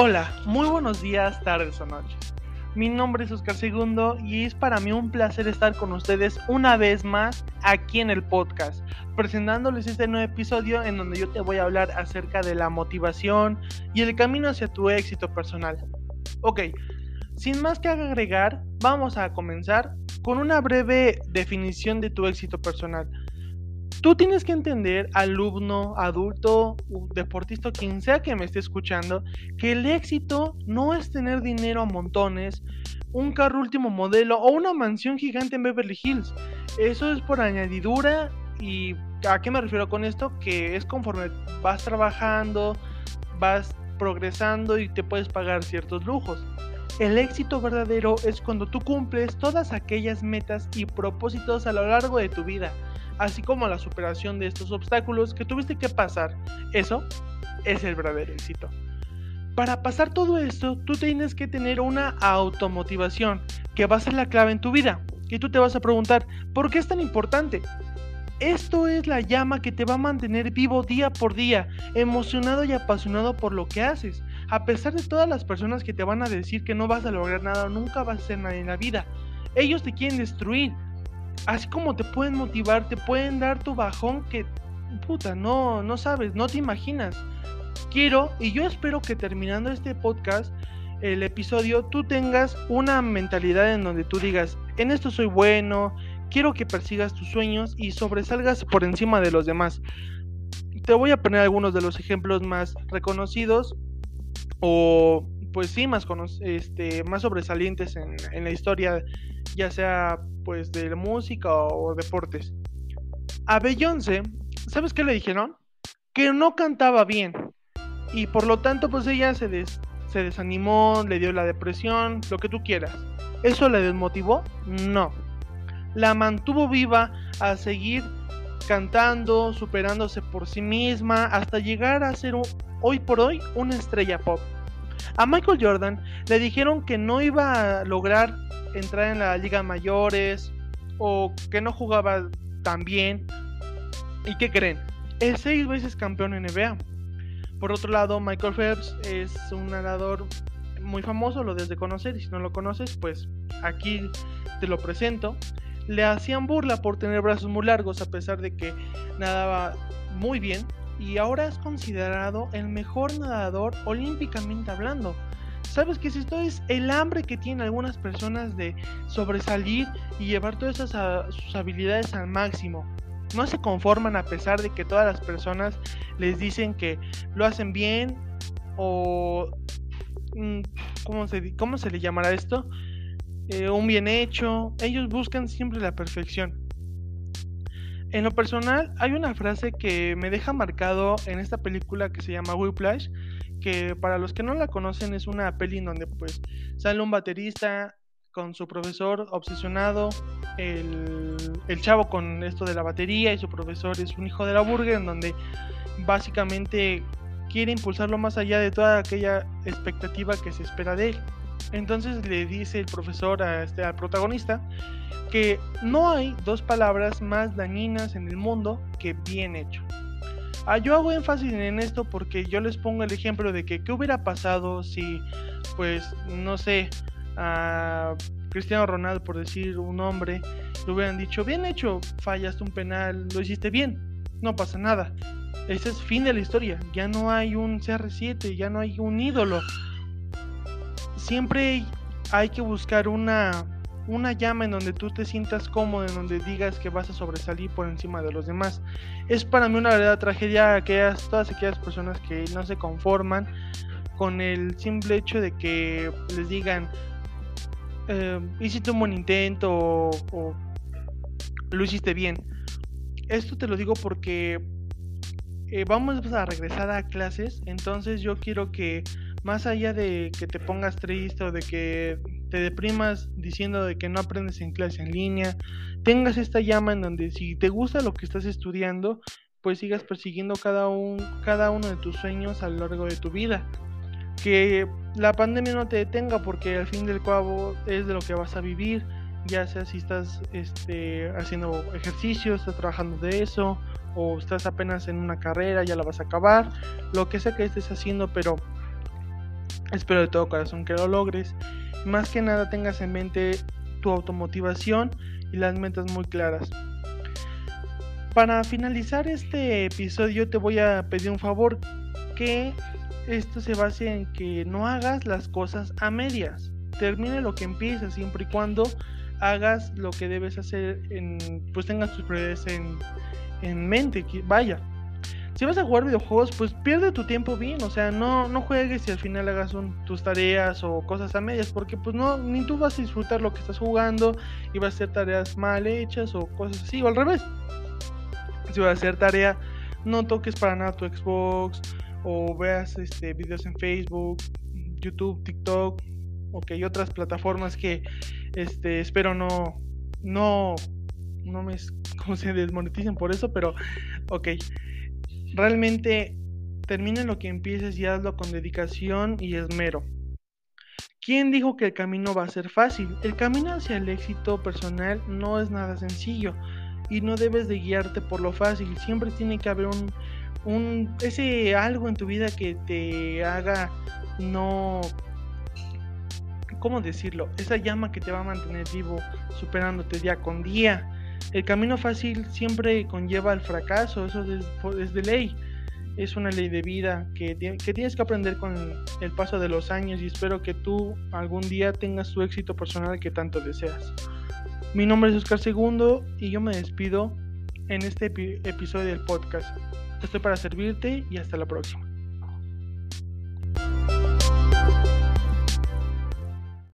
Hola, muy buenos días, tardes o noches. Mi nombre es Oscar Segundo y es para mí un placer estar con ustedes una vez más aquí en el podcast, presentándoles este nuevo episodio en donde yo te voy a hablar acerca de la motivación y el camino hacia tu éxito personal. Ok, sin más que agregar, vamos a comenzar con una breve definición de tu éxito personal. Tú tienes que entender, alumno, adulto, deportista, quien sea que me esté escuchando, que el éxito no es tener dinero a montones, un carro último modelo o una mansión gigante en Beverly Hills. Eso es por añadidura y ¿a qué me refiero con esto? Que es conforme vas trabajando, vas progresando y te puedes pagar ciertos lujos. El éxito verdadero es cuando tú cumples todas aquellas metas y propósitos a lo largo de tu vida así como la superación de estos obstáculos que tuviste que pasar. Eso es el verdadero éxito. Para pasar todo esto, tú tienes que tener una automotivación que va a ser la clave en tu vida. Y tú te vas a preguntar, ¿por qué es tan importante? Esto es la llama que te va a mantener vivo día por día, emocionado y apasionado por lo que haces. A pesar de todas las personas que te van a decir que no vas a lograr nada o nunca vas a hacer nada en la vida, ellos te quieren destruir, así como te pueden motivar, te pueden dar tu bajón que, puta, no, no sabes, no te imaginas. Quiero, y yo espero que terminando este podcast, el episodio, tú tengas una mentalidad en donde tú digas, en esto soy bueno, quiero que persigas tus sueños y sobresalgas por encima de los demás. Te voy a poner algunos de los ejemplos más reconocidos o pues sí, más, este, más sobresalientes en, en la historia, ya sea pues de música o deportes. A Beyoncé, ¿sabes qué le dijeron? Que no cantaba bien. Y por lo tanto, pues ella se, se desanimó, le dio la depresión, lo que tú quieras. ¿Eso le desmotivó? No. La mantuvo viva a seguir cantando, superándose por sí misma, hasta llegar a ser hoy por hoy una estrella pop. A Michael Jordan le dijeron que no iba a lograr entrar en la liga mayores o que no jugaba tan bien. ¿Y qué creen? Es seis veces campeón en NBA. Por otro lado, Michael Phelps es un nadador muy famoso, lo desde conocer, y si no lo conoces, pues aquí te lo presento. Le hacían burla por tener brazos muy largos, a pesar de que nadaba muy bien, y ahora es considerado el mejor nadador olímpicamente hablando. ¿Sabes que si esto es el hambre que tienen algunas personas de sobresalir y llevar todas esas, sus habilidades al máximo? No se conforman a pesar de que todas las personas les dicen que lo hacen bien o... Mm, ¿Cómo se, cómo se le llamará esto? Eh, un bien hecho. Ellos buscan siempre la perfección. En lo personal, hay una frase que me deja marcado en esta película que se llama Whiplash, que para los que no la conocen es una peli en donde pues sale un baterista con su profesor obsesionado, el, el chavo con esto de la batería y su profesor es un hijo de la burger en donde básicamente quiere impulsarlo más allá de toda aquella expectativa que se espera de él. Entonces le dice el profesor a este, al protagonista que no hay dos palabras más dañinas en el mundo que bien hecho. Ah, yo hago énfasis en esto porque yo les pongo el ejemplo de que qué hubiera pasado si, pues, no sé, a Cristiano Ronaldo, por decir un hombre, le hubieran dicho, bien hecho, fallaste un penal, lo hiciste bien, no pasa nada. Ese es fin de la historia, ya no hay un CR7, ya no hay un ídolo. Siempre hay que buscar una una llama en donde tú te sientas cómodo, en donde digas que vas a sobresalir por encima de los demás. Es para mí una verdadera tragedia aquellas, todas aquellas personas que no se conforman con el simple hecho de que les digan, eh, hiciste un buen intento o, lo hiciste bien. Esto te lo digo porque eh, vamos a regresar a clases, entonces yo quiero que más allá de que te pongas triste o de que te deprimas diciendo de que no aprendes en clase en línea, tengas esta llama en donde si te gusta lo que estás estudiando, pues sigas persiguiendo cada, un, cada uno de tus sueños a lo largo de tu vida. Que la pandemia no te detenga porque al fin del cabo es de lo que vas a vivir, ya sea si estás este, haciendo ejercicio, estás trabajando de eso, o estás apenas en una carrera, ya la vas a acabar, lo que sea que estés haciendo, pero Espero de todo corazón que lo logres. Más que nada tengas en mente tu automotivación y las metas muy claras. Para finalizar este episodio te voy a pedir un favor que esto se base en que no hagas las cosas a medias. Termine lo que empiezas siempre y cuando hagas lo que debes hacer en pues tengas tus prioridades en, en mente, vaya si vas a jugar videojuegos, pues pierde tu tiempo bien, o sea, no, no juegues y al final hagas tus tareas o cosas a medias, porque pues no, ni tú vas a disfrutar lo que estás jugando y vas a hacer tareas mal hechas o cosas así, o al revés. Si vas a hacer tarea, no toques para nada tu Xbox o veas este, videos en Facebook, YouTube, TikTok, ok, otras plataformas que este, espero no, no, no me, como se desmoneticen por eso, pero ok Realmente termina lo que empieces y hazlo con dedicación y esmero. ¿Quién dijo que el camino va a ser fácil? El camino hacia el éxito personal no es nada sencillo y no debes de guiarte por lo fácil. Siempre tiene que haber un, un ese algo en tu vida que te haga no ¿cómo decirlo? Esa llama que te va a mantener vivo, superándote día con día. El camino fácil siempre conlleva el fracaso, eso es, de ley. Es una ley de vida que, que tienes que aprender con el paso de los años y espero que tú algún día tengas tu éxito personal que tanto deseas. Mi nombre es Oscar Segundo y yo me despido en este episodio del podcast. Estoy para servirte y hasta la próxima.